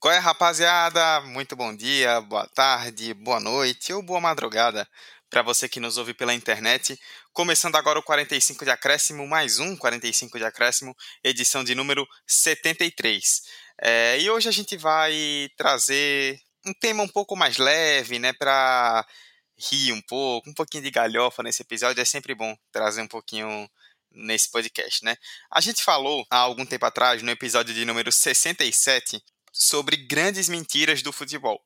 Qual é, rapaziada? Muito bom dia, boa tarde, boa noite ou boa madrugada para você que nos ouve pela internet. Começando agora o 45 de acréscimo, mais um 45 de acréscimo, edição de número 73. É, e hoje a gente vai trazer um tema um pouco mais leve, né, para rir um pouco, um pouquinho de galhofa nesse episódio. É sempre bom trazer um pouquinho nesse podcast, né? A gente falou há algum tempo atrás, no episódio de número 67, sobre grandes mentiras do futebol,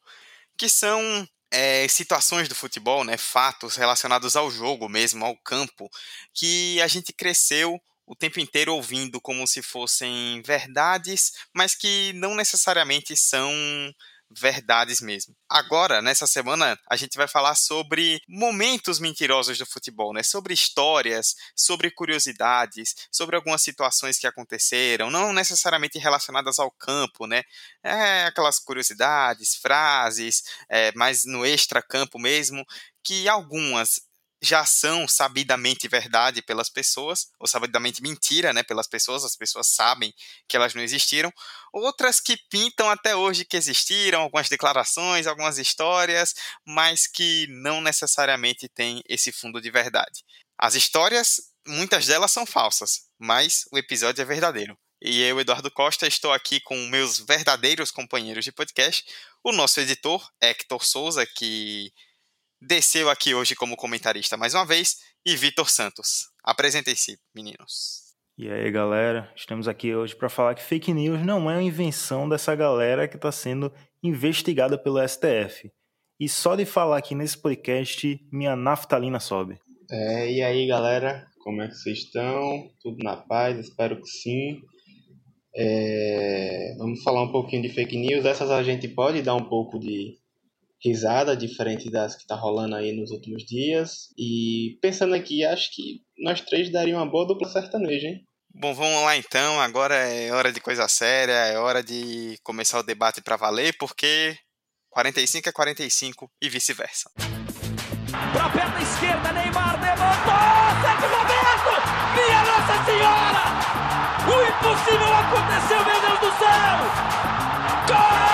que são é, situações do futebol, né, fatos relacionados ao jogo mesmo, ao campo, que a gente cresceu o tempo inteiro ouvindo como se fossem verdades, mas que não necessariamente são verdades mesmo. Agora, nessa semana, a gente vai falar sobre momentos mentirosos do futebol, né? Sobre histórias, sobre curiosidades, sobre algumas situações que aconteceram, não necessariamente relacionadas ao campo, né? É aquelas curiosidades, frases, é, mas no extra-campo mesmo, que algumas já são sabidamente verdade pelas pessoas, ou sabidamente mentira, né, pelas pessoas, as pessoas sabem que elas não existiram, outras que pintam até hoje que existiram, algumas declarações, algumas histórias, mas que não necessariamente têm esse fundo de verdade. As histórias, muitas delas são falsas, mas o episódio é verdadeiro. E eu, Eduardo Costa, estou aqui com meus verdadeiros companheiros de podcast, o nosso editor, Hector Souza, que desceu aqui hoje como comentarista mais uma vez, e Vitor Santos. Apresentem-se, meninos. E aí, galera, estamos aqui hoje para falar que fake news não é uma invenção dessa galera que está sendo investigada pelo STF. E só de falar aqui nesse podcast, minha naftalina sobe. É, e aí, galera, como é que vocês estão? Tudo na paz? Espero que sim. É, vamos falar um pouquinho de fake news. Essas a gente pode dar um pouco de risada, diferente das que tá rolando aí nos últimos dias. E pensando aqui, acho que nós três daria uma boa dupla sertaneja, hein? Bom, vamos lá então. Agora é hora de coisa séria, é hora de começar o debate para valer, porque 45 é 45 e vice-versa. Pra perna esquerda, Neymar levantou! Sérgio Roberto! Minha Nossa Senhora! O impossível aconteceu, meu Deus do céu! Gol!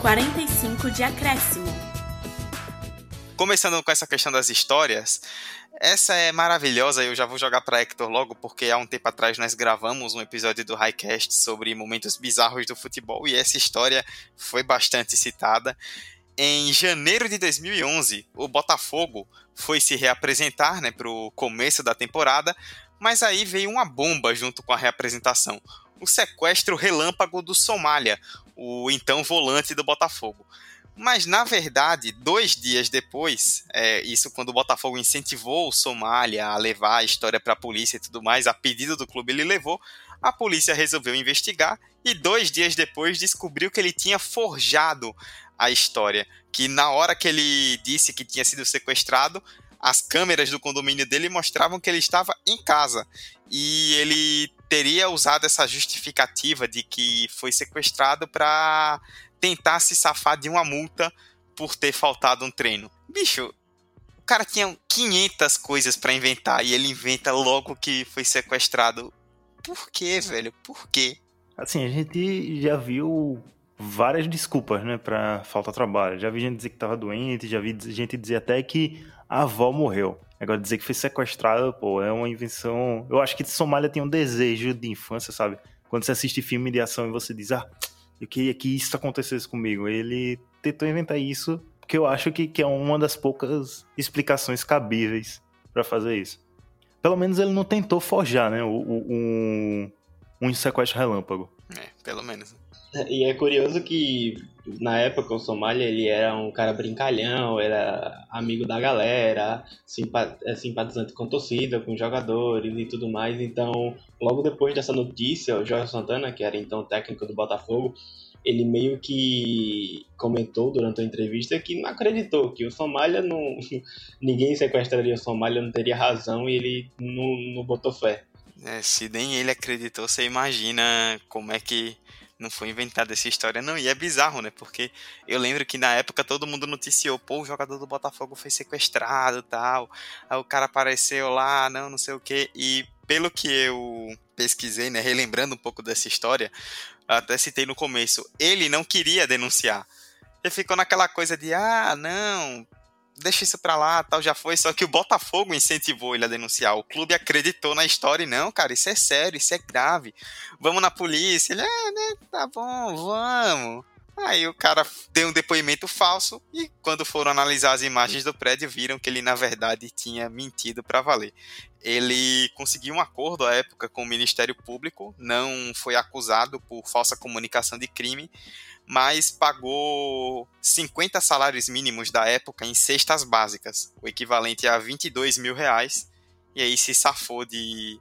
45 de acréscimo. Começando com essa questão das histórias, essa é maravilhosa, eu já vou jogar para Hector logo, porque há um tempo atrás nós gravamos um episódio do Highcast sobre momentos bizarros do futebol e essa história foi bastante citada. Em janeiro de 2011, o Botafogo foi se reapresentar né, para o começo da temporada, mas aí veio uma bomba junto com a reapresentação o sequestro relâmpago do Somália, o então volante do Botafogo. Mas, na verdade, dois dias depois, é, isso quando o Botafogo incentivou o Somália a levar a história para a polícia e tudo mais, a pedido do clube ele levou, a polícia resolveu investigar e dois dias depois descobriu que ele tinha forjado a história. Que na hora que ele disse que tinha sido sequestrado, as câmeras do condomínio dele mostravam que ele estava em casa. E ele teria usado essa justificativa de que foi sequestrado para tentar se safar de uma multa por ter faltado um treino. Bicho, o cara tinha 500 coisas para inventar e ele inventa logo que foi sequestrado. Por quê, velho? Por quê? Assim, a gente já viu várias desculpas, né, pra falta de trabalho. Já vi gente dizer que tava doente, já vi gente dizer até que a avó morreu. Agora, dizer que foi sequestrada, pô, é uma invenção. Eu acho que Somália tem um desejo de infância, sabe? Quando você assiste filme de ação e você diz, ah, eu queria que isso acontecesse comigo. Ele tentou inventar isso, porque eu acho que, que é uma das poucas explicações cabíveis para fazer isso. Pelo menos ele não tentou forjar, né? O, o, um, um sequestro relâmpago. É, pelo menos. E é curioso que na época o Somália ele era um cara brincalhão, era amigo da galera, é, simpatizante com torcida, com jogadores e tudo mais. Então, logo depois dessa notícia, o Jorge Santana, que era então técnico do Botafogo, ele meio que comentou durante a entrevista que não acreditou que o Somália não ninguém sequestraria o Somália, não teria razão e ele não, não botou fé. É, se nem ele acreditou, você imagina como é que não foi inventada essa história. Não, e é bizarro, né? Porque eu lembro que na época todo mundo noticiou, pô, o jogador do Botafogo foi sequestrado tal. Aí o cara apareceu lá, não, não sei o quê. E pelo que eu pesquisei, né, relembrando um pouco dessa história, até citei no começo, ele não queria denunciar. Ele ficou naquela coisa de, ah, não, deixa isso pra lá, tal, já foi. Só que o Botafogo incentivou ele a denunciar. O clube acreditou na história e não, cara, isso é sério, isso é grave. Vamos na polícia. Ele, é, né, tá bom, vamos. Aí o cara deu um depoimento falso e quando foram analisar as imagens do prédio viram que ele na verdade tinha mentido para valer. Ele conseguiu um acordo à época com o Ministério Público, não foi acusado por falsa comunicação de crime, mas pagou 50 salários mínimos da época em cestas básicas, o equivalente a 22 mil reais, e aí se safou de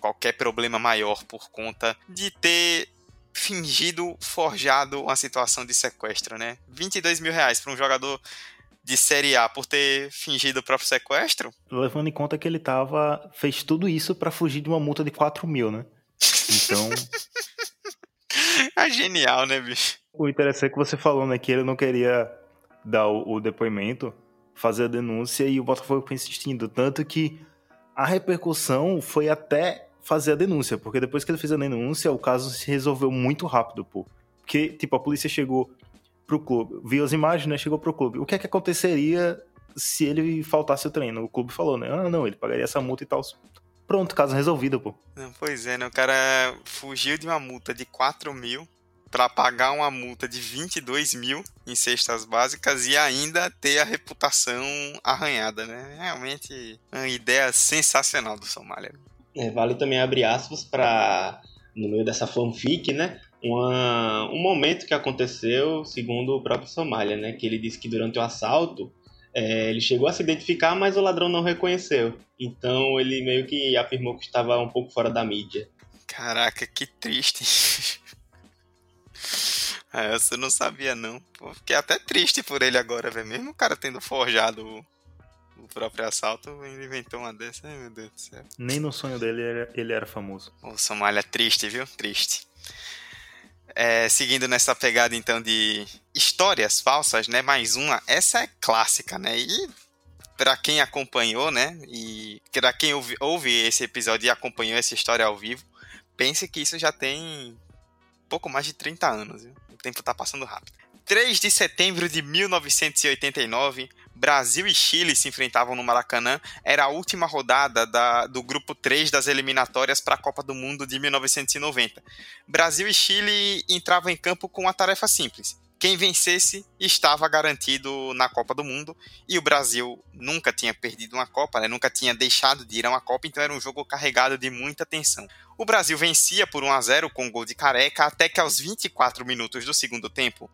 qualquer problema maior por conta de ter fingido, forjado uma situação de sequestro, né? 22 mil reais para um jogador de Série A por ter fingido o próprio sequestro? Levando em conta que ele tava. fez tudo isso para fugir de uma multa de 4 mil, né? Então. é genial, né, bicho? O interessante é que você falou, né, que ele não queria dar o, o depoimento, fazer a denúncia e o Botafogo foi insistindo. Tanto que a repercussão foi até fazer a denúncia, porque depois que ele fez a denúncia, o caso se resolveu muito rápido, pô. Porque, tipo, a polícia chegou pro clube, viu as imagens, né, chegou pro clube. O que é que aconteceria se ele faltasse o treino? O clube falou, né, ah, não, ele pagaria essa multa e tal. Pronto, caso resolvido, pô. Pois é, né, o cara fugiu de uma multa de 4 mil para pagar uma multa de 22 mil em cestas básicas e ainda ter a reputação arranhada, né? Realmente uma ideia sensacional do Somália. É, vale também abrir aspas para, no meio dessa fanfic, né? Uma, um momento que aconteceu, segundo o próprio Somália, né? Que ele disse que durante o assalto é, ele chegou a se identificar, mas o ladrão não reconheceu. Então ele meio que afirmou que estava um pouco fora da mídia. Caraca, que triste. É, essa eu não sabia, não. Pô, fiquei até triste por ele agora, velho. Mesmo o cara tendo forjado o, próprio assalto, ele inventou uma dessa. Ai, meu Deus do céu. Nem no sonho dele ele era, ele era famoso. O Somália triste, viu? Triste. É, seguindo nessa pegada, então, de histórias falsas, né? Mais uma. Essa é clássica, né? E para quem acompanhou, né? E para quem ouve, ouve esse episódio e acompanhou essa história ao vivo, pense que isso já tem pouco mais de 30 anos. Viu? O tempo está passando rápido. 3 de setembro de 1989, Brasil e Chile se enfrentavam no Maracanã. Era a última rodada da, do grupo 3 das eliminatórias para a Copa do Mundo de 1990. Brasil e Chile entravam em campo com uma tarefa simples: quem vencesse estava garantido na Copa do Mundo e o Brasil nunca tinha perdido uma Copa, né? nunca tinha deixado de ir a uma Copa, então era um jogo carregado de muita tensão. O Brasil vencia por 1 a 0 com um gol de careca até que aos 24 minutos do segundo tempo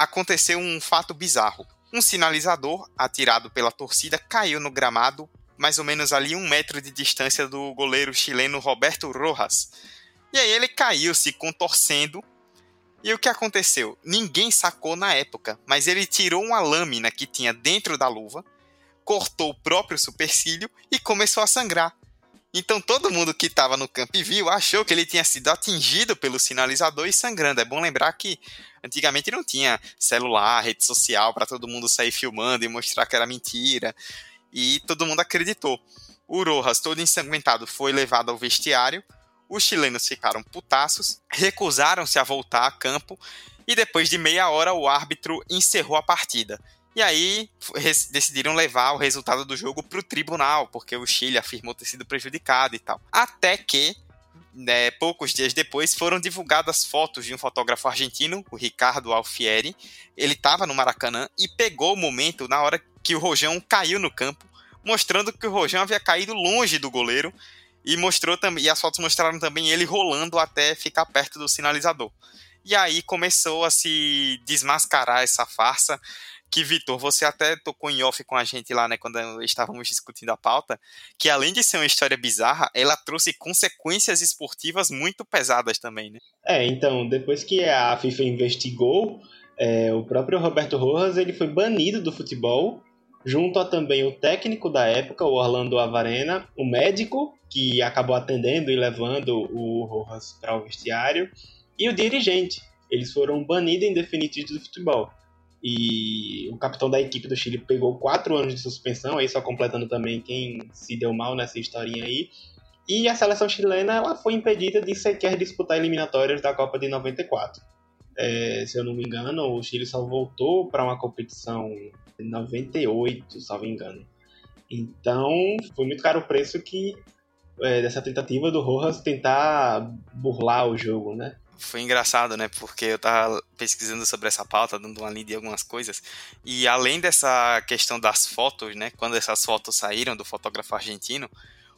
aconteceu um fato bizarro. Um sinalizador atirado pela torcida caiu no gramado, mais ou menos ali um metro de distância do goleiro chileno Roberto Rojas. E aí ele caiu se contorcendo e o que aconteceu? Ninguém sacou na época, mas ele tirou uma lâmina que tinha dentro da luva, cortou o próprio supercílio e começou a sangrar. Então todo mundo que estava no campo e viu achou que ele tinha sido atingido pelo sinalizador e sangrando. É bom lembrar que antigamente não tinha celular, rede social para todo mundo sair filmando e mostrar que era mentira. E todo mundo acreditou. O Rojas, todo ensanguentado, foi levado ao vestiário os chilenos ficaram putaços, recusaram-se a voltar a campo e depois de meia hora o árbitro encerrou a partida. E aí decidiram levar o resultado do jogo para o tribunal, porque o Chile afirmou ter sido prejudicado e tal. Até que, né, poucos dias depois, foram divulgadas fotos de um fotógrafo argentino, o Ricardo Alfieri. Ele estava no Maracanã e pegou o momento na hora que o Rojão caiu no campo, mostrando que o Rojão havia caído longe do goleiro e mostrou também, e as fotos mostraram também ele rolando até ficar perto do sinalizador. E aí começou a se desmascarar essa farsa que, Vitor, você até tocou em off com a gente lá, né, quando estávamos discutindo a pauta, que além de ser uma história bizarra, ela trouxe consequências esportivas muito pesadas também, né? É, então, depois que a FIFA investigou, é, o próprio Roberto Rojas, ele foi banido do futebol, junto a também o técnico da época, o Orlando Avarena, o médico, que acabou atendendo e levando o Rojas para o vestiário, e o dirigente. Eles foram banidos definitivo do futebol e o capitão da equipe do Chile pegou quatro anos de suspensão, aí só completando também quem se deu mal nessa historinha aí. E a seleção chilena ela foi impedida de sequer disputar eliminatórias da Copa de 94. É, se eu não me engano, o Chile só voltou para uma competição em 98, salvo engano. Então, foi muito caro o preço que é, dessa tentativa do Rojas tentar burlar o jogo, né? Foi engraçado, né? Porque eu tava pesquisando sobre essa pauta, dando uma lida em algumas coisas. E além dessa questão das fotos, né? Quando essas fotos saíram do fotógrafo argentino,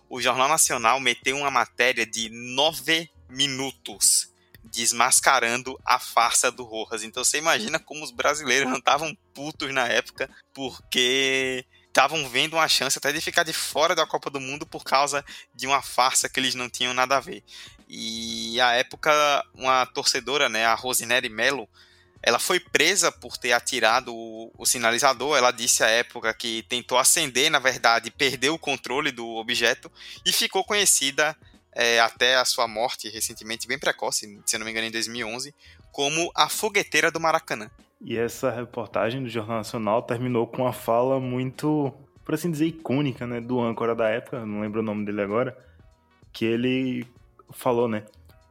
o Jornal Nacional meteu uma matéria de nove minutos desmascarando a farsa do Rojas. Então você imagina como os brasileiros não estavam putos na época, porque estavam vendo uma chance até de ficar de fora da Copa do Mundo por causa de uma farsa que eles não tinham nada a ver. E à época, uma torcedora, né, a Rosineri Melo, ela foi presa por ter atirado o, o, sinalizador. Ela disse à época que tentou acender, na verdade, perdeu o controle do objeto e ficou conhecida é, até a sua morte recentemente, bem precoce, se não me engano, em 2011, como a fogueteira do Maracanã. E essa reportagem do Jornal Nacional terminou com uma fala muito, por assim dizer, icônica, né, do âncora da época, não lembro o nome dele agora, que ele falou, né?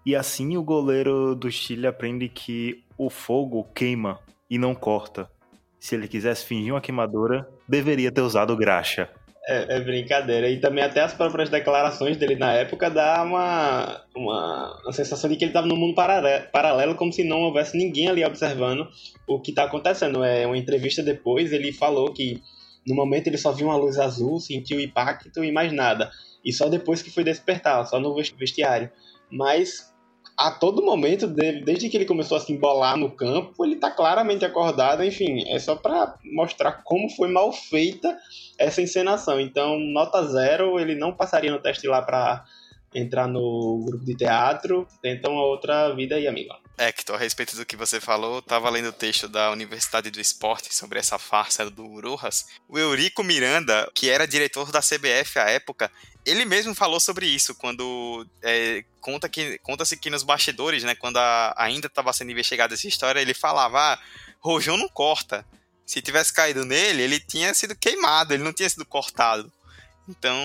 E assim o goleiro do Chile aprende que o fogo queima e não corta. Se ele quisesse fingir uma queimadura, deveria ter usado graxa. É, é, brincadeira. E também até as próprias declarações dele na época dá uma, uma, uma sensação de que ele estava num mundo paralelo, como se não houvesse ninguém ali observando o que está acontecendo. É uma entrevista depois, ele falou que no momento ele só viu uma luz azul, sentiu o impacto e mais nada. E só depois que foi despertar, só no vestiário. Mas a todo momento, desde que ele começou a se embolar no campo, ele está claramente acordado. Enfim, é só para mostrar como foi mal feita essa encenação. Então, nota zero, ele não passaria no teste lá para entrar no grupo de teatro. Então, outra vida aí, amigo. Hector, a respeito do que você falou, estava lendo o texto da Universidade do Esporte sobre essa farsa do Rojas. O Eurico Miranda, que era diretor da CBF à época, ele mesmo falou sobre isso quando é, conta que conta-se que nos bastidores, né, quando a, ainda estava sendo investigada essa história, ele falava: ah, Rojão não corta. Se tivesse caído nele, ele tinha sido queimado, ele não tinha sido cortado. Então,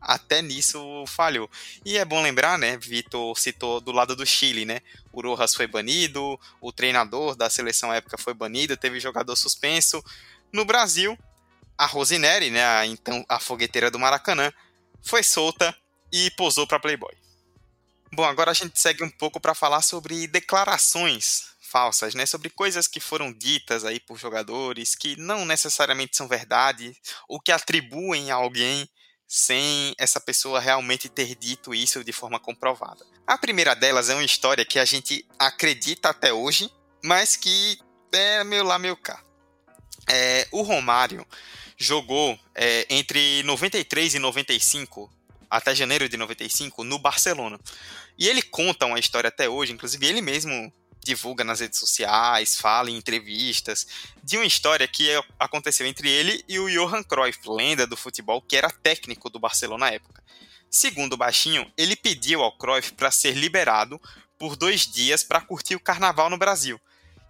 até nisso falhou. E é bom lembrar, né? Vitor citou do lado do Chile, né? O Rojas foi banido, o treinador da seleção época foi banido, teve jogador suspenso. No Brasil, a Rosineri, né? A, então a fogueteira do Maracanã, foi solta e posou para Playboy. Bom, agora a gente segue um pouco para falar sobre declarações falsas, né? Sobre coisas que foram ditas aí por jogadores que não necessariamente são verdade ou que atribuem a alguém sem essa pessoa realmente ter dito isso de forma comprovada. A primeira delas é uma história que a gente acredita até hoje, mas que é meio lá, meio cá. É, o Romário jogou é, entre 93 e 95, até janeiro de 95, no Barcelona. E ele conta uma história até hoje, inclusive ele mesmo divulga nas redes sociais, fala em entrevistas, de uma história que aconteceu entre ele e o Johan Cruyff, lenda do futebol, que era técnico do Barcelona na época. Segundo o Baixinho, ele pediu ao Cruyff para ser liberado por dois dias para curtir o carnaval no Brasil.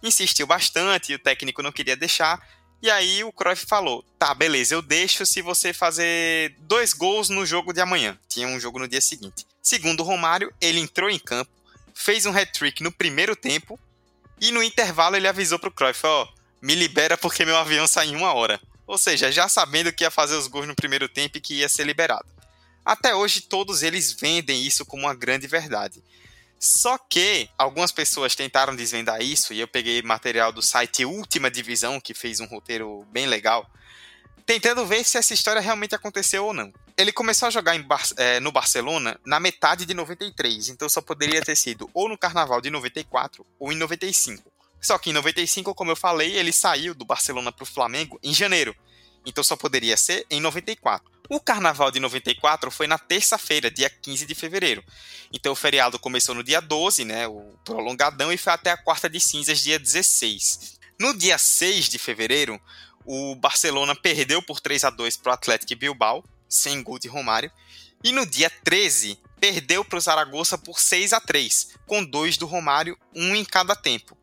Insistiu bastante e o técnico não queria deixar, e aí o Cruyff falou: tá, beleza, eu deixo se você fazer dois gols no jogo de amanhã. Tinha um jogo no dia seguinte. Segundo o Romário, ele entrou em campo, fez um hat-trick no primeiro tempo e no intervalo ele avisou pro Cruyff, ó, oh, me libera porque meu avião sai em uma hora. Ou seja, já sabendo que ia fazer os gols no primeiro tempo e que ia ser liberado. Até hoje todos eles vendem isso como uma grande verdade. Só que algumas pessoas tentaram desvendar isso e eu peguei material do site Última Divisão, que fez um roteiro bem legal, tentando ver se essa história realmente aconteceu ou não. ele começou a jogar Bar é, no Barcelona na metade de 93, então só poderia ter sido ou no Carnaval de 94 ou em 95. Só que em 95, como eu falei, ele saiu do Barcelona para o Flamengo em janeiro, então só poderia ser em 94. O Carnaval de 94 foi na terça-feira, dia 15 de fevereiro. Então o feriado começou no dia 12, né, o prolongadão, e foi até a quarta de cinzas, dia 16. No dia 6 de fevereiro, o Barcelona perdeu por 3 a 2 para o Atlético Bilbao, sem gol de Romário. E no dia 13, perdeu para o Zaragoza por 6 a 3 com dois do Romário, um em cada tempo.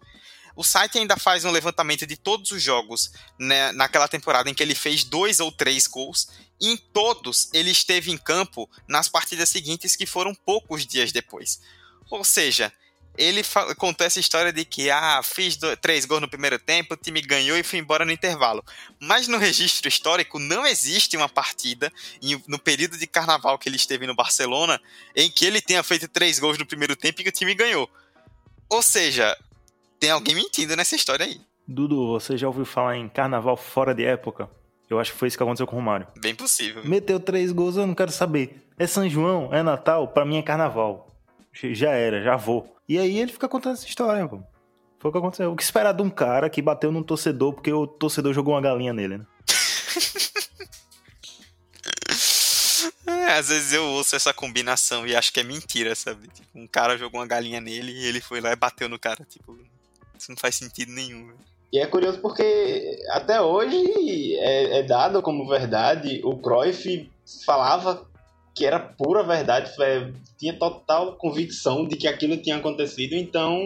O site ainda faz um levantamento de todos os jogos né, naquela temporada em que ele fez dois ou três gols. E em todos ele esteve em campo nas partidas seguintes, que foram poucos dias depois. Ou seja, ele contou essa história de que, ah, fiz dois, três gols no primeiro tempo, o time ganhou e foi embora no intervalo. Mas no registro histórico não existe uma partida, no período de carnaval que ele esteve no Barcelona, em que ele tenha feito três gols no primeiro tempo e que o time ganhou. Ou seja, tem alguém mentindo nessa história aí. Dudu, você já ouviu falar em carnaval fora de época? Eu acho que foi isso que aconteceu com o Romário. Bem possível. Meteu três gols, eu não quero saber. É São João, é Natal, para mim é carnaval. Já era, já vou. E aí ele fica contando essa história, pô. Foi o que aconteceu. O que esperar de um cara que bateu num torcedor porque o torcedor jogou uma galinha nele, né? é, às vezes eu ouço essa combinação e acho que é mentira, sabe? Tipo, um cara jogou uma galinha nele e ele foi lá e bateu no cara. Tipo, isso não faz sentido nenhum. E é curioso porque até hoje é, é dado como verdade. O Cruyff falava que era pura verdade, tinha total convicção de que aquilo tinha acontecido, então,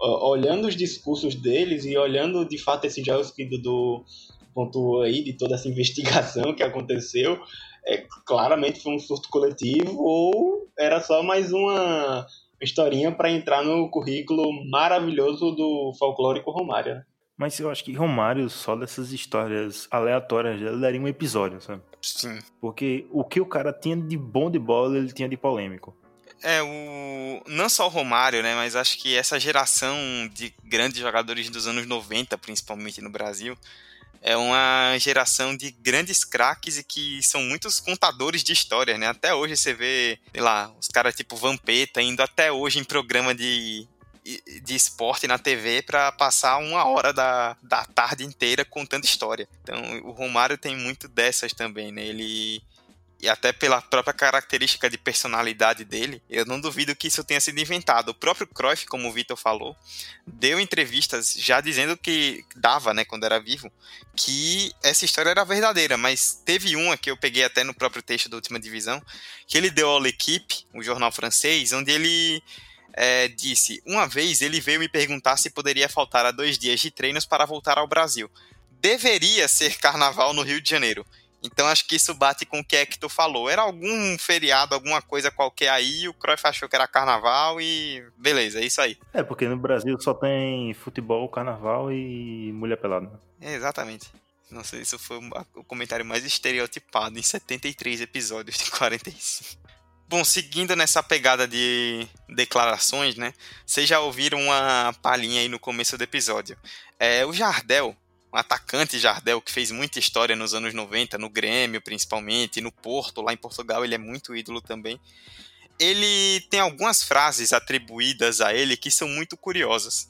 olhando os discursos deles e olhando de fato esse que Dudu pontuou aí, de toda essa investigação que aconteceu, é, claramente foi um surto coletivo ou era só mais uma historinha para entrar no currículo maravilhoso do folclórico Romário. Né? Mas eu acho que Romário, só dessas histórias aleatórias, ele daria um episódio, sabe? Sim. Porque o que o cara tinha de bom de bola, ele tinha de polêmico. É, o... não só o Romário, né? Mas acho que essa geração de grandes jogadores dos anos 90, principalmente no Brasil, é uma geração de grandes craques e que são muitos contadores de histórias, né? Até hoje você vê, sei lá, os caras tipo Vampeta indo até hoje em programa de, de esporte na TV para passar uma hora da, da tarde inteira contando história. Então o Romário tem muito dessas também, né? Ele e até pela própria característica de personalidade dele, eu não duvido que isso tenha sido inventado. O próprio Cruyff, como o Vitor falou, deu entrevistas já dizendo que dava, né, quando era vivo, que essa história era verdadeira, mas teve uma que eu peguei até no próprio texto da última divisão, que ele deu ao L'Equipe, um jornal francês, onde ele é, disse: Uma vez ele veio me perguntar se poderia faltar a dois dias de treinos para voltar ao Brasil. Deveria ser carnaval no Rio de Janeiro. Então acho que isso bate com o que é que tu falou. Era algum feriado, alguma coisa qualquer aí, o Cruyff achou que era carnaval e beleza, é isso aí. É, porque no Brasil só tem futebol, carnaval e mulher pelada. É, exatamente. Nossa, isso foi o comentário mais estereotipado em 73 episódios de 45. Bom, seguindo nessa pegada de declarações, né? Vocês já ouviram uma palhinha aí no começo do episódio. É, o Jardel, um atacante Jardel que fez muita história nos anos 90, no Grêmio principalmente, no Porto, lá em Portugal, ele é muito ídolo também. Ele tem algumas frases atribuídas a ele que são muito curiosas.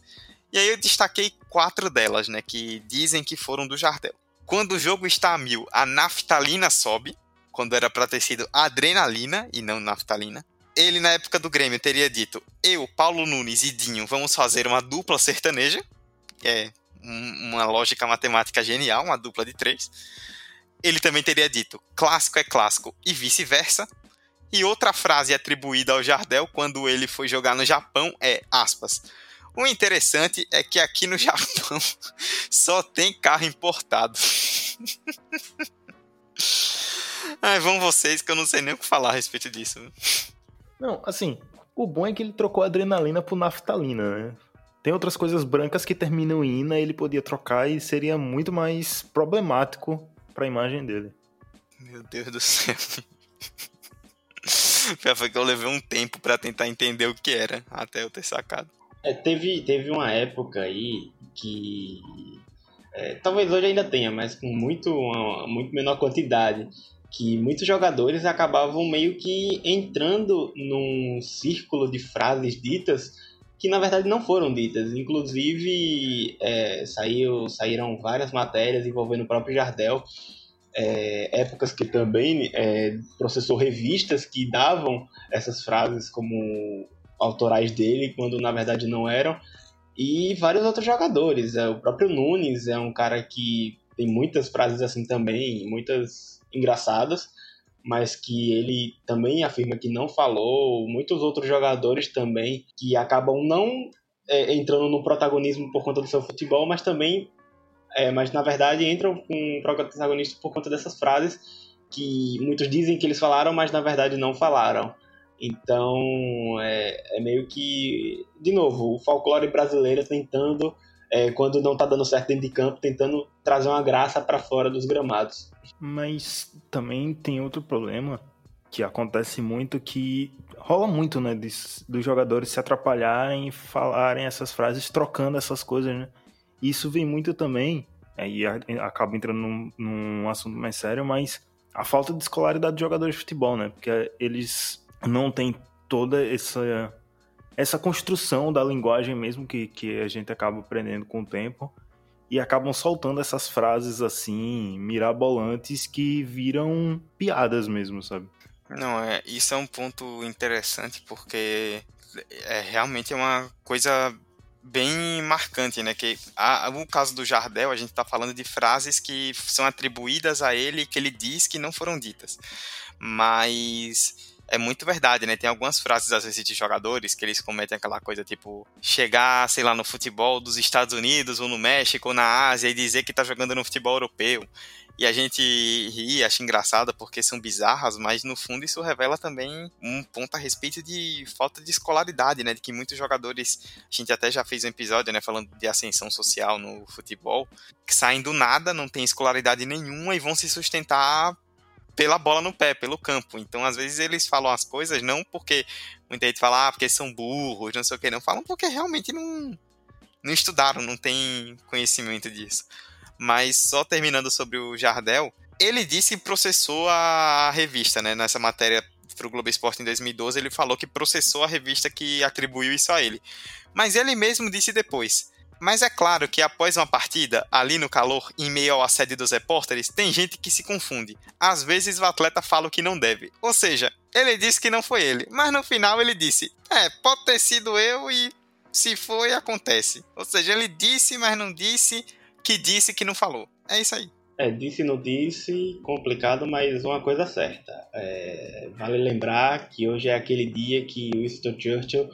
E aí eu destaquei quatro delas, né, que dizem que foram do Jardel. Quando o jogo está a mil, a naftalina sobe quando era para ter sido adrenalina e não naftalina. Ele, na época do Grêmio, teria dito: Eu, Paulo Nunes e Dinho vamos fazer uma dupla sertaneja. É uma lógica matemática genial, uma dupla de três. Ele também teria dito: clássico é clássico e vice-versa. E outra frase atribuída ao Jardel quando ele foi jogar no Japão é: aspas. O interessante é que aqui no Japão só tem carro importado. Ai, vão vocês que eu não sei nem o que falar a respeito disso. Não, assim, o bom é que ele trocou adrenalina por naftalina, né? Tem outras coisas brancas que terminam em ina, ele podia trocar e seria muito mais problemático para a imagem dele. Meu Deus do céu. Foi que eu levei um tempo para tentar entender o que era, até eu ter sacado. É, teve, teve uma época aí que. É, talvez hoje ainda tenha, mas com muito, uma, muito menor quantidade que muitos jogadores acabavam meio que entrando num círculo de frases ditas que na verdade não foram ditas. Inclusive, é, saiu, saíram várias matérias envolvendo o próprio Jardel, é, épocas que também é, processou revistas que davam essas frases como autorais dele, quando na verdade não eram, e vários outros jogadores. É, o próprio Nunes é um cara que tem muitas frases assim também, muitas engraçadas, mas que ele também afirma que não falou. Muitos outros jogadores também que acabam não é, entrando no protagonismo por conta do seu futebol, mas também, é, mas na verdade entram com protagonismo por conta dessas frases que muitos dizem que eles falaram, mas na verdade não falaram. Então é, é meio que, de novo, o folclore brasileiro tentando é, quando não tá dando certo dentro de campo, tentando trazer uma graça para fora dos gramados. Mas também tem outro problema que acontece muito que rola muito, né, dos, dos jogadores se atrapalharem e falarem essas frases trocando essas coisas, né? Isso vem muito também, aí acaba entrando num, num assunto mais sério, mas a falta de escolaridade de jogadores de futebol, né? Porque eles não têm toda essa essa construção da linguagem mesmo que, que a gente acaba aprendendo com o tempo e acabam soltando essas frases assim, mirabolantes que viram piadas mesmo, sabe? Não, é, isso é um ponto interessante porque é realmente é uma coisa bem marcante, né? Que a, o caso do Jardel, a gente está falando de frases que são atribuídas a ele que ele diz que não foram ditas. Mas é muito verdade, né? Tem algumas frases, às vezes, de jogadores que eles cometem aquela coisa tipo chegar, sei lá, no futebol dos Estados Unidos ou no México ou na Ásia e dizer que tá jogando no futebol europeu. E a gente ri, acha engraçado porque são bizarras, mas no fundo isso revela também um ponto a respeito de falta de escolaridade, né? De que muitos jogadores, a gente até já fez um episódio, né, falando de ascensão social no futebol, que saem do nada, não tem escolaridade nenhuma e vão se sustentar pela bola no pé, pelo campo. Então, às vezes, eles falam as coisas não porque muita gente fala, ah, porque são burros, não sei o que, não. Falam porque realmente não, não estudaram, não tem conhecimento disso. Mas só terminando sobre o Jardel, ele disse que processou a revista, né? Nessa matéria para o Globo Esporte em 2012, ele falou que processou a revista que atribuiu isso a ele. Mas ele mesmo disse depois: mas é claro que após uma partida, ali no calor, em meio ao assédio dos repórteres, tem gente que se confunde. Às vezes o atleta fala o que não deve. Ou seja, ele disse que não foi ele, mas no final ele disse: É, pode ter sido eu e se foi, acontece. Ou seja, ele disse, mas não disse, que disse que não falou. É isso aí. É, disse não disse, complicado, mas uma coisa certa. É, vale lembrar que hoje é aquele dia que Winston Churchill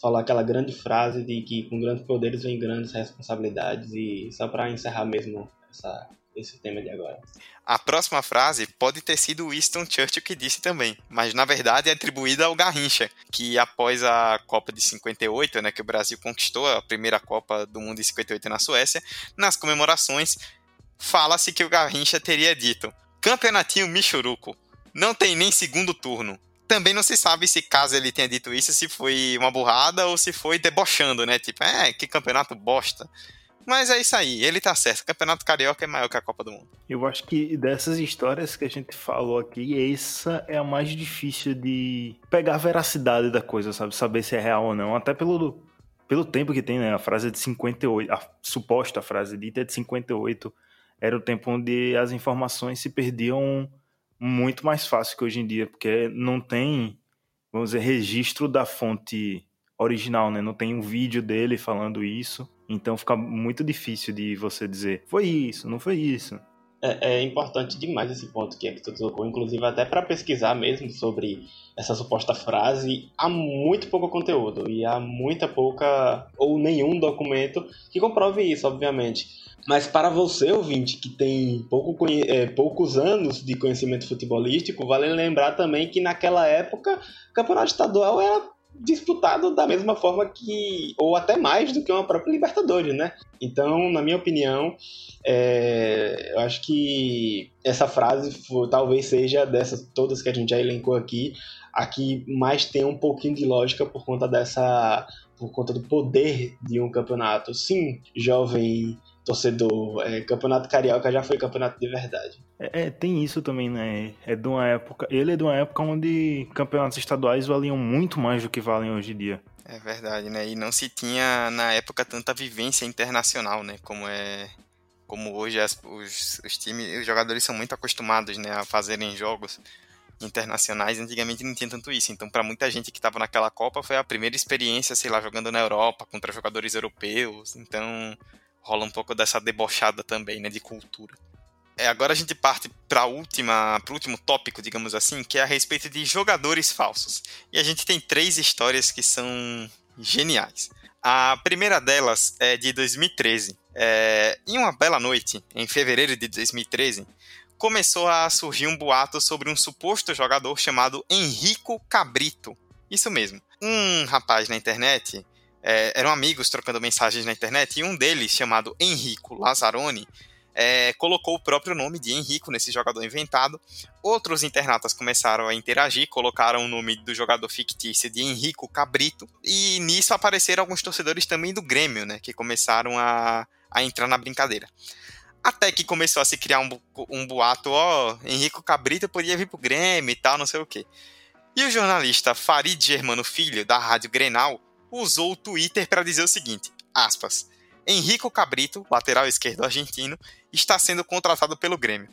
falou aquela grande frase de que com grandes poderes vem grandes responsabilidades e só para encerrar mesmo essa, esse tema de agora. A próxima frase pode ter sido Winston Churchill que disse também, mas na verdade é atribuída ao Garrincha, que após a Copa de 58, né, que o Brasil conquistou a primeira Copa do Mundo em 58 na Suécia, nas comemorações fala-se que o Garrincha teria dito: "Campeonatinho Michuruco, não tem nem segundo turno. Também não se sabe se caso ele tenha dito isso, se foi uma burrada ou se foi debochando, né? Tipo, é, que campeonato bosta. Mas é isso aí, ele tá certo. O campeonato carioca é maior que a Copa do Mundo. Eu acho que dessas histórias que a gente falou aqui, essa é a mais difícil de pegar a veracidade da coisa, sabe? Saber se é real ou não. Até pelo, pelo tempo que tem, né? A frase de 58, a suposta frase dita é de 58. Era o tempo onde as informações se perdiam muito mais fácil que hoje em dia, porque não tem, vamos dizer, registro da fonte original, né? Não tem um vídeo dele falando isso. Então fica muito difícil de você dizer, foi isso, não foi isso. É, é importante demais esse ponto que é que tu tocou, inclusive até para pesquisar mesmo sobre essa suposta frase, há muito pouco conteúdo e há muita pouca ou nenhum documento que comprove isso, obviamente. Mas para você, ouvinte, que tem pouco, é, poucos anos de conhecimento futebolístico, vale lembrar também que naquela época o campeonato estadual era disputado da mesma forma que, ou até mais do que uma própria Libertadores, né? Então, na minha opinião, é, eu acho que essa frase foi, talvez seja dessas todas que a gente já elencou aqui, a que mais tem um pouquinho de lógica por conta dessa, por conta do poder de um campeonato. Sim, jovem torcedor. É, campeonato Carioca já foi campeonato de verdade. É, é, tem isso também, né? É de uma época. Ele é de uma época onde campeonatos estaduais valiam muito mais do que valem hoje em dia. É verdade, né? E não se tinha na época tanta vivência internacional, né? Como é. Como hoje as, os, os times, os jogadores são muito acostumados, né, a fazerem jogos internacionais, antigamente não tinha tanto isso. Então, para muita gente que estava naquela Copa, foi a primeira experiência, sei lá, jogando na Europa contra jogadores europeus. Então, rola um pouco dessa debochada também, né, de cultura. É, agora a gente parte para última, o último tópico, digamos assim, que é a respeito de jogadores falsos. E a gente tem três histórias que são geniais. A primeira delas é de 2013. É, em uma bela noite, em fevereiro de 2013, começou a surgir um boato sobre um suposto jogador chamado Henrico Cabrito. Isso mesmo. Um rapaz na internet, é, eram amigos trocando mensagens na internet, e um deles, chamado Henrico Lazzaroni, é, colocou o próprio nome de Henrico nesse jogador inventado. Outros internautas começaram a interagir, colocaram o nome do jogador fictício de Henrico Cabrito, e nisso apareceram alguns torcedores também do Grêmio, né, que começaram a, a entrar na brincadeira. Até que começou a se criar um, um boato, ó, oh, Henrico Cabrito podia vir pro Grêmio e tal, não sei o quê. E o jornalista Farid Germano Filho, da Rádio Grenal, usou o Twitter para dizer o seguinte, aspas, Henrico Cabrito, lateral esquerdo argentino, está sendo contratado pelo Grêmio.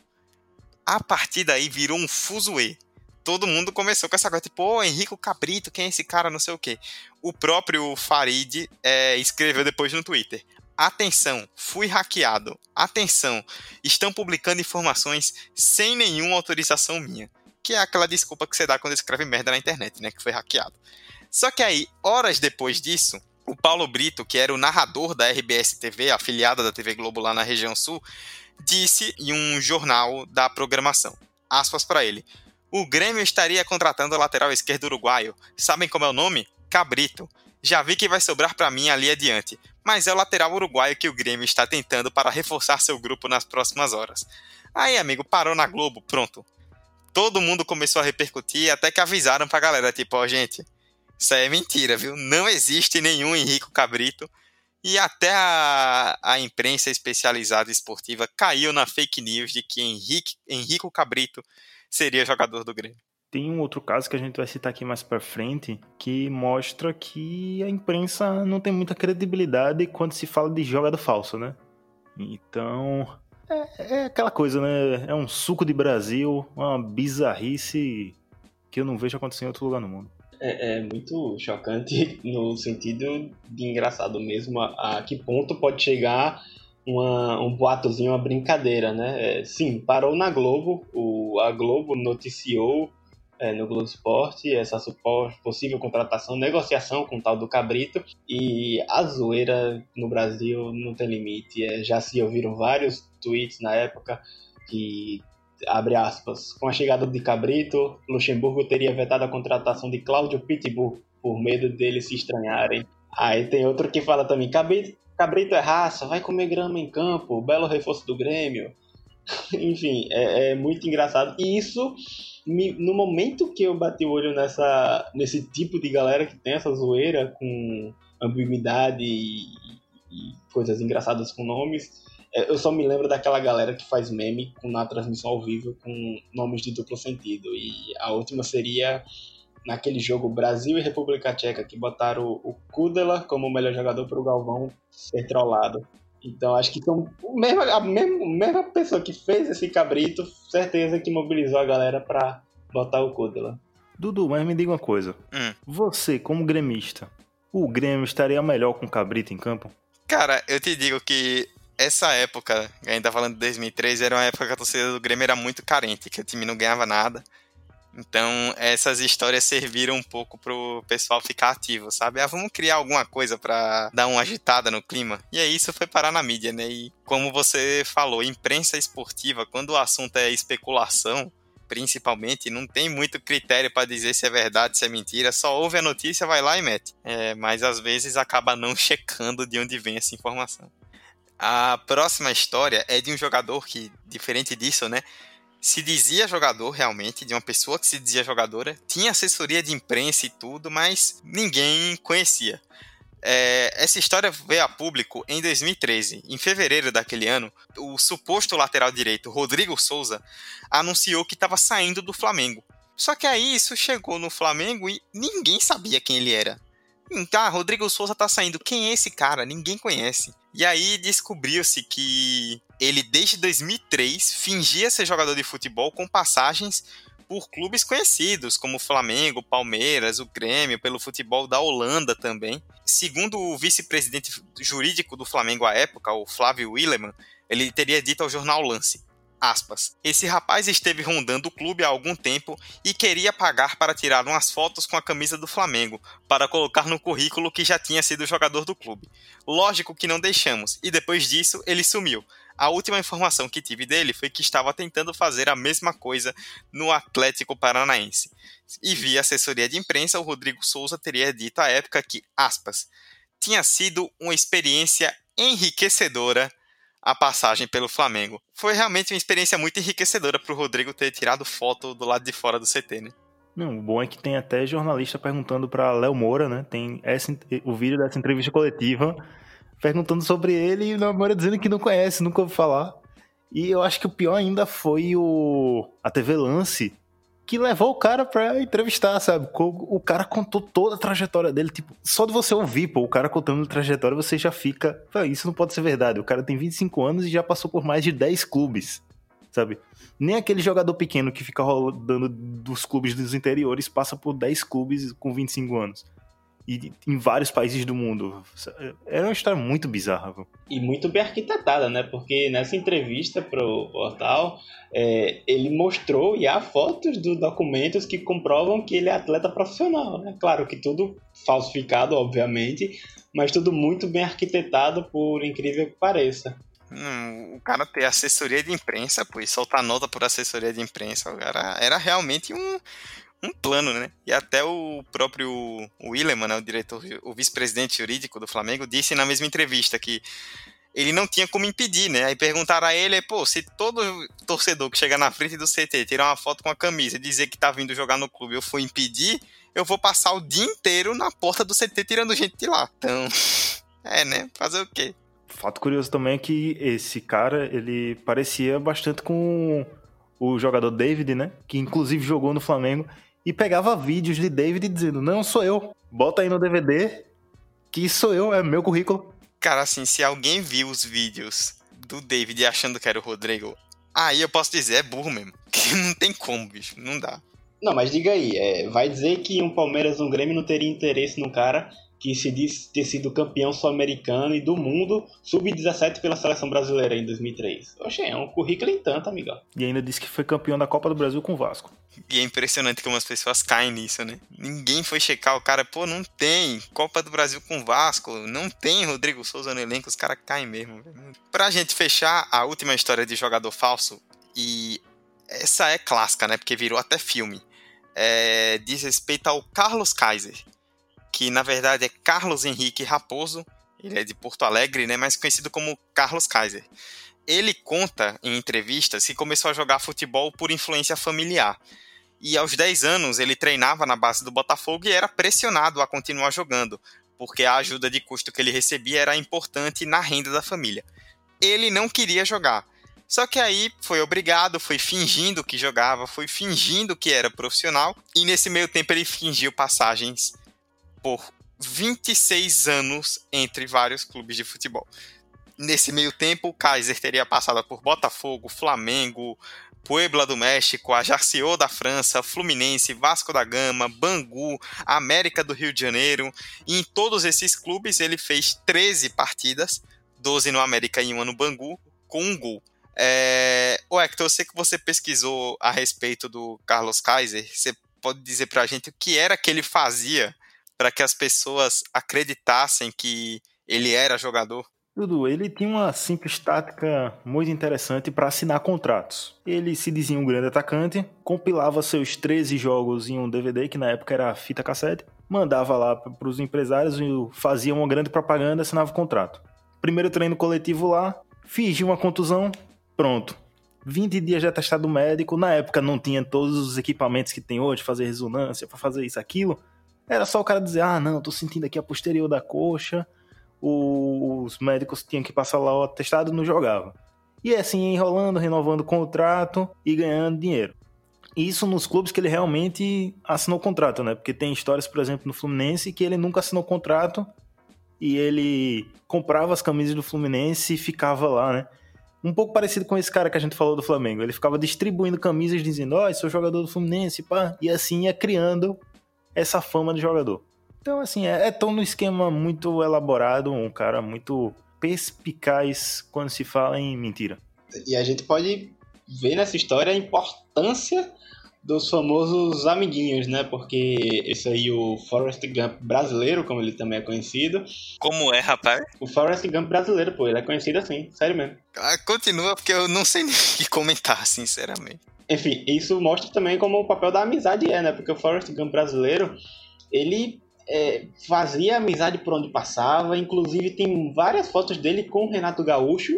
A partir daí virou um fuzuê. Todo mundo começou com essa coisa, tipo, ô, oh, Henrico Cabrito, quem é esse cara, não sei o quê. O próprio Farid é, escreveu depois no Twitter, Atenção, fui hackeado. Atenção, estão publicando informações sem nenhuma autorização minha. Que é aquela desculpa que você dá quando escreve merda na internet, né? Que foi hackeado. Só que aí, horas depois disso, o Paulo Brito, que era o narrador da RBS TV, afiliada da TV Globo lá na região sul, disse em um jornal da programação. Aspas para ele. O Grêmio estaria contratando o lateral esquerdo uruguaio. Sabem como é o nome? Cabrito. Já vi que vai sobrar para mim ali adiante mas é o lateral uruguaio que o Grêmio está tentando para reforçar seu grupo nas próximas horas. Aí, amigo, parou na Globo, pronto. Todo mundo começou a repercutir, até que avisaram pra galera, tipo, ó, oh, gente, isso aí é mentira, viu? Não existe nenhum Henrico Cabrito. E até a, a imprensa especializada esportiva caiu na fake news de que Henrique, Henrico Cabrito seria jogador do Grêmio. Tem um outro caso que a gente vai citar aqui mais para frente que mostra que a imprensa não tem muita credibilidade quando se fala de jogada falsa, né? Então, é, é, aquela coisa, né? É um suco de Brasil, uma bizarrice que eu não vejo acontecer em outro lugar no mundo. É, é muito chocante no sentido de engraçado mesmo. A, a que ponto pode chegar uma, um boatozinho, uma brincadeira, né? É, sim, parou na Globo, o, a Globo noticiou é, no Globo Esporte, essa possível contratação, negociação com o tal do Cabrito. E a zoeira no Brasil não tem limite. É, já se ouviram vários tweets na época que, abre aspas, com a chegada de Cabrito, Luxemburgo teria vetado a contratação de Cláudio Pitbull por medo deles se estranharem. Aí tem outro que fala também, Cabrito, é raça, vai comer grama em campo, belo reforço do Grêmio. Enfim, é, é muito engraçado. E isso me, no momento que eu bati o olho nessa, nesse tipo de galera que tem essa zoeira com ambiguidade e, e coisas engraçadas com nomes, eu só me lembro daquela galera que faz meme com, na transmissão ao vivo com nomes de duplo sentido. E a última seria naquele jogo Brasil e República Tcheca, que botaram o Kudela como o melhor jogador para o Galvão ser trollado. Então acho que são a mesma, a mesma pessoa que fez esse cabrito, certeza que mobilizou a galera para botar o Kudela. Dudu, mas me diga uma coisa. Hum. Você, como gremista, o Grêmio estaria melhor com o Cabrito em campo? Cara, eu te digo que essa época, a gente tá falando de 2013, era uma época que a torcida do Grêmio era muito carente, que o time não ganhava nada. Então, essas histórias serviram um pouco pro pessoal ficar ativo, sabe? Ah, vamos criar alguma coisa para dar uma agitada no clima. E aí isso foi parar na mídia, né? E como você falou, imprensa esportiva, quando o assunto é especulação, principalmente, não tem muito critério para dizer se é verdade, se é mentira, só ouve a notícia, vai lá e mete. É, mas às vezes acaba não checando de onde vem essa informação. A próxima história é de um jogador que, diferente disso, né? se dizia jogador realmente, de uma pessoa que se dizia jogadora, tinha assessoria de imprensa e tudo, mas ninguém conhecia. É, essa história veio a público em 2013. Em fevereiro daquele ano, o suposto lateral direito Rodrigo Souza anunciou que estava saindo do Flamengo. Só que aí isso chegou no Flamengo e ninguém sabia quem ele era. Então, ah, Rodrigo Souza tá saindo. Quem é esse cara? Ninguém conhece. E aí descobriu-se que ele, desde 2003, fingia ser jogador de futebol com passagens por clubes conhecidos, como Flamengo, Palmeiras, o Grêmio, pelo futebol da Holanda também. Segundo o vice-presidente jurídico do Flamengo à época, o Flávio Willeman, ele teria dito ao jornal Lance: Aspas. Esse rapaz esteve rondando o clube há algum tempo e queria pagar para tirar umas fotos com a camisa do Flamengo, para colocar no currículo que já tinha sido jogador do clube. Lógico que não deixamos, e depois disso ele sumiu. A última informação que tive dele foi que estava tentando fazer a mesma coisa no Atlético Paranaense. E via assessoria de imprensa, o Rodrigo Souza teria dito à época que, aspas, tinha sido uma experiência enriquecedora a passagem pelo Flamengo. Foi realmente uma experiência muito enriquecedora para o Rodrigo ter tirado foto do lado de fora do CT, né? Não, o bom é que tem até jornalista perguntando para Léo Moura, né? Tem essa, o vídeo dessa entrevista coletiva perguntando sobre ele e o Léo Moura dizendo que não conhece, nunca ouviu falar. E eu acho que o pior ainda foi o a TV Lance que levou o cara pra entrevistar, sabe? O cara contou toda a trajetória dele, tipo, só de você ouvir, pô, o cara contando a trajetória, você já fica, isso não pode ser verdade. O cara tem 25 anos e já passou por mais de 10 clubes, sabe? Nem aquele jogador pequeno que fica rodando dos clubes dos interiores passa por 10 clubes com 25 anos e em vários países do mundo. Era uma história muito bizarra. Viu? E muito bem arquitetada, né? Porque nessa entrevista pro portal, é, ele mostrou e há fotos dos documentos que comprovam que ele é atleta profissional, né? Claro que tudo falsificado, obviamente, mas tudo muito bem arquitetado, por incrível que pareça. Hum, o cara ter assessoria de imprensa, pô, e soltar nota por assessoria de imprensa, o cara era realmente um, um plano, né? E até o próprio Willeman, né, o diretor, o vice-presidente jurídico do Flamengo, disse na mesma entrevista que ele não tinha como impedir, né? Aí perguntaram a ele, pô, se todo torcedor que chegar na frente do CT tirar uma foto com a camisa e dizer que tá vindo jogar no clube eu for impedir, eu vou passar o dia inteiro na porta do CT tirando gente de lá. Então, é, né? Fazer o quê? Fato curioso também é que esse cara, ele parecia bastante com o jogador David, né? Que inclusive jogou no Flamengo e pegava vídeos de David dizendo: Não, sou eu. Bota aí no DVD que sou eu, é meu currículo. Cara, assim, se alguém viu os vídeos do David achando que era o Rodrigo, aí eu posso dizer, é burro mesmo. Que não tem como, bicho, não dá. Não, mas diga aí, é, vai dizer que um Palmeiras, um Grêmio não teria interesse num cara que se diz ter sido campeão sul-americano e do mundo sub-17 pela seleção brasileira em 2003. Oxe, é um currículo em tanto, amigão. E ainda disse que foi campeão da Copa do Brasil com o Vasco. E é impressionante como as pessoas caem nisso, né? Ninguém foi checar o cara, pô, não tem Copa do Brasil com o Vasco, não tem Rodrigo Souza no elenco, os caras caem mesmo. Pra gente fechar a última história de jogador falso, e essa é clássica, né? Porque virou até filme. É, diz respeito ao Carlos Kaiser, que na verdade é Carlos Henrique Raposo, ele é de Porto Alegre, né, mas conhecido como Carlos Kaiser. Ele conta em entrevistas que começou a jogar futebol por influência familiar. E aos 10 anos ele treinava na base do Botafogo e era pressionado a continuar jogando, porque a ajuda de custo que ele recebia era importante na renda da família. Ele não queria jogar. Só que aí foi obrigado, foi fingindo que jogava, foi fingindo que era profissional, e nesse meio tempo ele fingiu passagens por 26 anos entre vários clubes de futebol. Nesse meio tempo, o Kaiser teria passado por Botafogo, Flamengo, Puebla do México, Ajaccio da França, Fluminense, Vasco da Gama, Bangu, América do Rio de Janeiro. E em todos esses clubes ele fez 13 partidas, 12 no América e uma no Bangu, com um gol. É... Ô Hector, eu sei que você pesquisou a respeito do Carlos Kaiser. Você pode dizer pra gente o que era que ele fazia para que as pessoas acreditassem que ele era jogador? Dudu, ele tinha uma simples tática muito interessante para assinar contratos. Ele se dizia um grande atacante, compilava seus 13 jogos em um DVD, que na época era fita cassete, mandava lá para os empresários e fazia uma grande propaganda, assinava o contrato. Primeiro treino coletivo lá, fingia uma contusão, pronto. 20 dias de atestado médico, na época não tinha todos os equipamentos que tem hoje, fazer ressonância, para fazer isso, aquilo Era só o cara dizer, ah, não, tô sentindo aqui a posterior da coxa, os médicos tinham que passar lá o atestado não jogava. E assim, enrolando, renovando o contrato e ganhando dinheiro. Isso nos clubes que ele realmente assinou contrato, né? Porque tem histórias, por exemplo, no Fluminense que ele nunca assinou contrato e ele comprava as camisas do Fluminense e ficava lá, né? Um pouco parecido com esse cara que a gente falou do Flamengo. Ele ficava distribuindo camisas dizendo, ó, oh, sou jogador do Fluminense, pá. E assim ia criando essa fama de jogador. Então, assim, é, é tão no esquema muito elaborado, um cara muito perspicaz quando se fala em mentira. E a gente pode ver nessa história a importância dos famosos amiguinhos, né? Porque esse aí, o Forrest Gump brasileiro, como ele também é conhecido. Como é, rapaz? O Forrest Gump brasileiro, pô, ele é conhecido assim, sério mesmo. Ah, continua, porque eu não sei nem o que comentar, sinceramente. Enfim, isso mostra também como o papel da amizade é, né? Porque o Forrest Gump brasileiro, ele é, fazia amizade por onde passava, inclusive tem várias fotos dele com o Renato Gaúcho,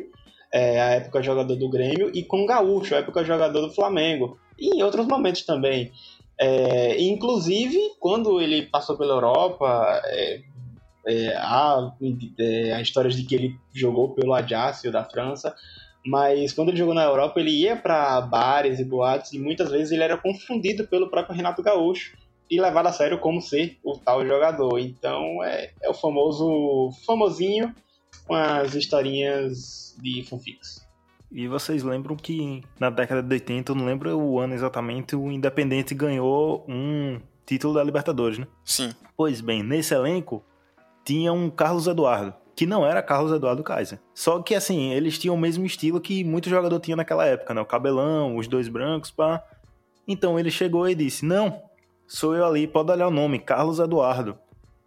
é, a época jogador do Grêmio, e com o Gaúcho, a época jogador do Flamengo e em outros momentos também. É, inclusive, quando ele passou pela Europa, é, é, há, é, há histórias de que ele jogou pelo Ajaccio da França, mas quando ele jogou na Europa, ele ia para bares e boates e muitas vezes ele era confundido pelo próprio Renato Gaúcho e levado a sério como ser o tal jogador. Então é, é o famoso famosinho com as historinhas de fanfics. E vocês lembram que na década de 80, eu não lembro o ano exatamente, o Independente ganhou um título da Libertadores, né? Sim. Pois bem, nesse elenco tinha um Carlos Eduardo, que não era Carlos Eduardo Kaiser. Só que assim, eles tinham o mesmo estilo que muito jogador tinha naquela época, né? O cabelão, os dois brancos, pá. Então ele chegou e disse: Não, sou eu ali, pode olhar o nome, Carlos Eduardo.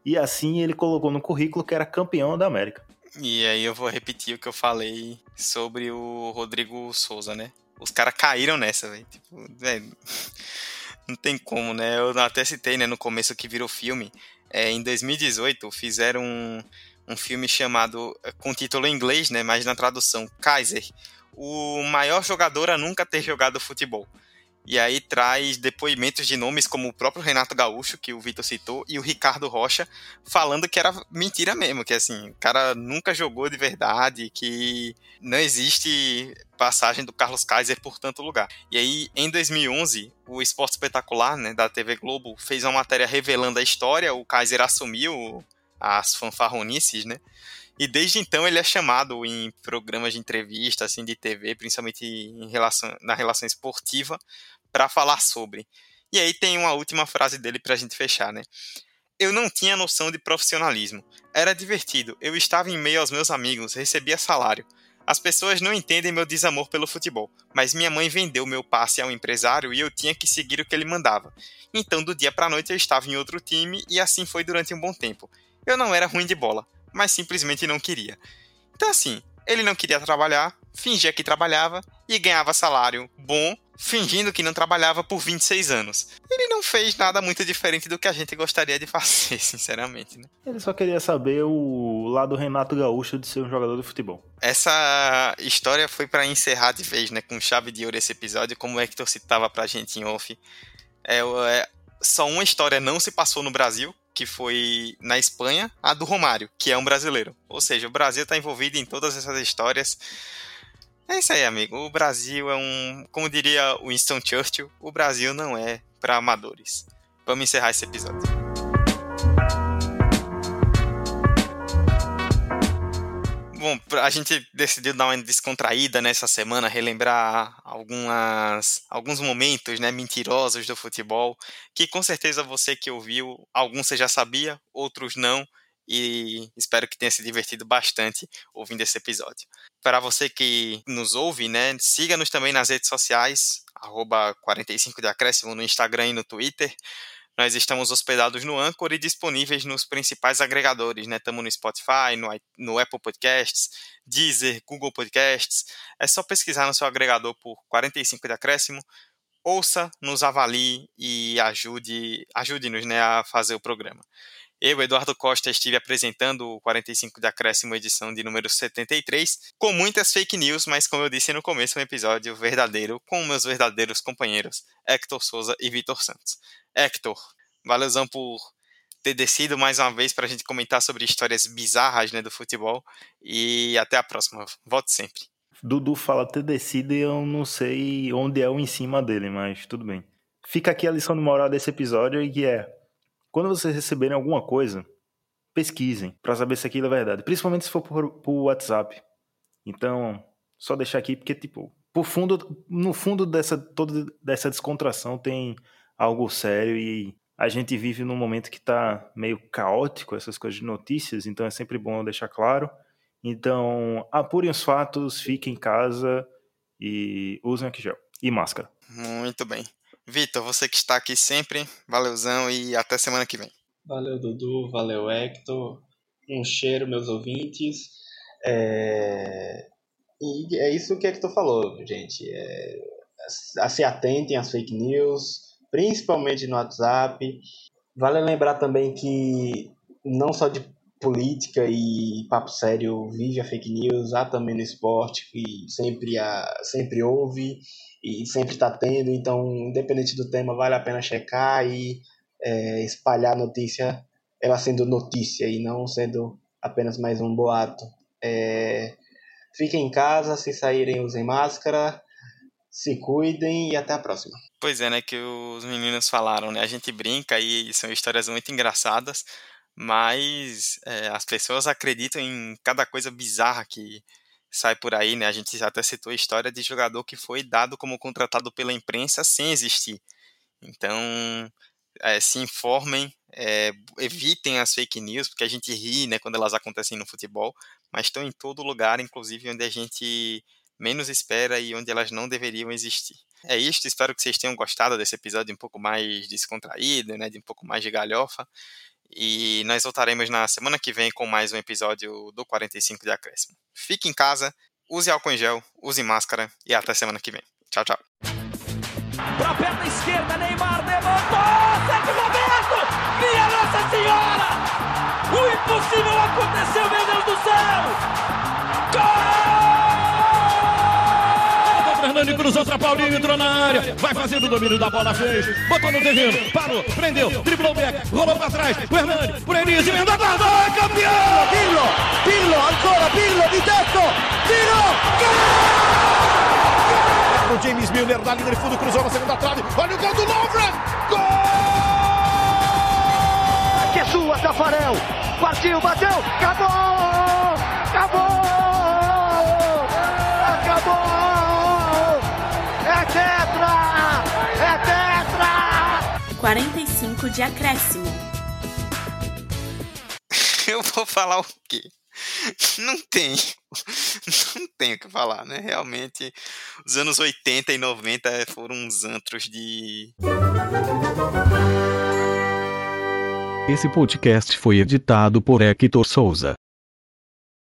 E assim ele colocou no currículo que era campeão da América. E aí eu vou repetir o que eu falei sobre o Rodrigo Souza, né? Os caras caíram nessa, velho. Tipo, véio, não tem como, né? Eu até citei, né, no começo que virou filme. É, em 2018 fizeram um, um filme chamado, com título em inglês, né, mas na tradução, Kaiser, o maior jogador a nunca ter jogado futebol. E aí traz depoimentos de nomes como o próprio Renato Gaúcho, que o Vitor citou, e o Ricardo Rocha, falando que era mentira mesmo, que assim, o cara nunca jogou de verdade, que não existe passagem do Carlos Kaiser por tanto lugar. E aí, em 2011, o Esporte Espetacular, né, da TV Globo, fez uma matéria revelando a história, o Kaiser assumiu as fanfarronices, né? E desde então ele é chamado em programas de entrevista, assim, de TV, principalmente em relação, na relação esportiva, para falar sobre. E aí tem uma última frase dele para a gente fechar, né? Eu não tinha noção de profissionalismo. Era divertido. Eu estava em meio aos meus amigos, recebia salário. As pessoas não entendem meu desamor pelo futebol, mas minha mãe vendeu meu passe ao empresário e eu tinha que seguir o que ele mandava. Então, do dia para a noite eu estava em outro time e assim foi durante um bom tempo. Eu não era ruim de bola, mas simplesmente não queria. Então, assim, ele não queria trabalhar, fingia que trabalhava e ganhava salário bom fingindo que não trabalhava por 26 anos. Ele não fez nada muito diferente do que a gente gostaria de fazer, sinceramente. Né? Ele só queria saber o lado Renato Gaúcho de ser um jogador de futebol. Essa história foi para encerrar de vez, né, com chave de ouro esse episódio, como o Hector citava pra gente em off. É, é, só uma história não se passou no Brasil, que foi na Espanha, a do Romário, que é um brasileiro. Ou seja, o Brasil está envolvido em todas essas histórias. É isso aí, amigo. O Brasil é um. Como diria Winston Churchill, o Brasil não é para amadores. Vamos encerrar esse episódio. Bom, a gente decidiu dar uma descontraída nessa semana, relembrar algumas, alguns momentos né, mentirosos do futebol, que com certeza você que ouviu, alguns você já sabia, outros não, e espero que tenha se divertido bastante ouvindo esse episódio. Para você que nos ouve, né, siga-nos também nas redes sociais, arroba 45 de acréscimo no Instagram e no Twitter. Nós estamos hospedados no Anchor e disponíveis nos principais agregadores, né? Estamos no Spotify, no, no Apple Podcasts, Deezer, Google Podcasts. É só pesquisar no seu agregador por 45 de acréscimo. Ouça, nos avalie e ajude, ajude-nos né, a fazer o programa. Eu, Eduardo Costa, estive apresentando o 45 de Acréscimo, edição de número 73, com muitas fake news, mas como eu disse no começo, um episódio verdadeiro com meus verdadeiros companheiros, Hector Souza e Vitor Santos. Hector, valeuzão por ter descido mais uma vez para a gente comentar sobre histórias bizarras né, do futebol. E até a próxima. Volte sempre. Dudu fala ter descido e eu não sei onde é o em cima dele, mas tudo bem. Fica aqui a lição de moral desse episódio que é quando vocês receberem alguma coisa, pesquisem para saber se aquilo é verdade, principalmente se for por, por WhatsApp. Então, só deixar aqui porque tipo, por fundo, no fundo dessa toda dessa descontração tem algo sério e a gente vive num momento que está meio caótico essas coisas de notícias, então é sempre bom deixar claro. Então, apurem os fatos, fiquem em casa e usem aqui gel e máscara. Muito bem. Vitor, você que está aqui sempre, valeuzão e até semana que vem. Valeu, Dudu, valeu, Hector. Um cheiro, meus ouvintes. É... E é isso que Hector falou, gente. É... Se atentem às fake news, principalmente no WhatsApp. Vale lembrar também que não só de política e papo sério vive a fake news, há também no esporte, que sempre, há, sempre houve e sempre está tendo, então, independente do tema, vale a pena checar e é, espalhar a notícia, ela sendo notícia e não sendo apenas mais um boato. É, fiquem em casa, se saírem, usem máscara, se cuidem e até a próxima. Pois é, né, que os meninos falaram, né, a gente brinca e são histórias muito engraçadas, mas é, as pessoas acreditam em cada coisa bizarra que sai por aí, né? A gente até citou a história de jogador que foi dado como contratado pela imprensa sem existir. Então, é, se informem, é, evitem as fake news, porque a gente ri, né, quando elas acontecem no futebol, mas estão em todo lugar, inclusive onde a gente menos espera e onde elas não deveriam existir. É isso, espero que vocês tenham gostado desse episódio um pouco mais descontraído, né, de um pouco mais de galhofa. E nós voltaremos na semana que vem com mais um episódio do 45 de Acréscimo. Fique em casa, use álcool em gel, use máscara e até semana que vem. Tchau, tchau. Pra perna esquerda, Neymar levantou! Roberto! Minha Nossa Senhora! O impossível aconteceu, meu Deus do céu! Gol! Fernando cruzou para Paulinho, entrou na área. Vai fazendo o domínio da bola, fez. Botou no terreno, parou, prendeu, driblou o back, rolou para trás. O Hernani, por Enis, emendou, guardou, é campeão! Pirlo, Pirlo, ancora Pirlo di tetto, tiro, gol! O James Milner na linha de fundo, cruzou na segunda trave. Olha o gol do Lovren! Gol! Que é sua, Tafarel. Partiu, bateu! Acabou! Acabou! 45 de acréscimo. Eu vou falar o quê? Não tem. Não tem o que falar, né? Realmente, os anos 80 e 90 foram uns antros de. Esse podcast foi editado por Hector Souza.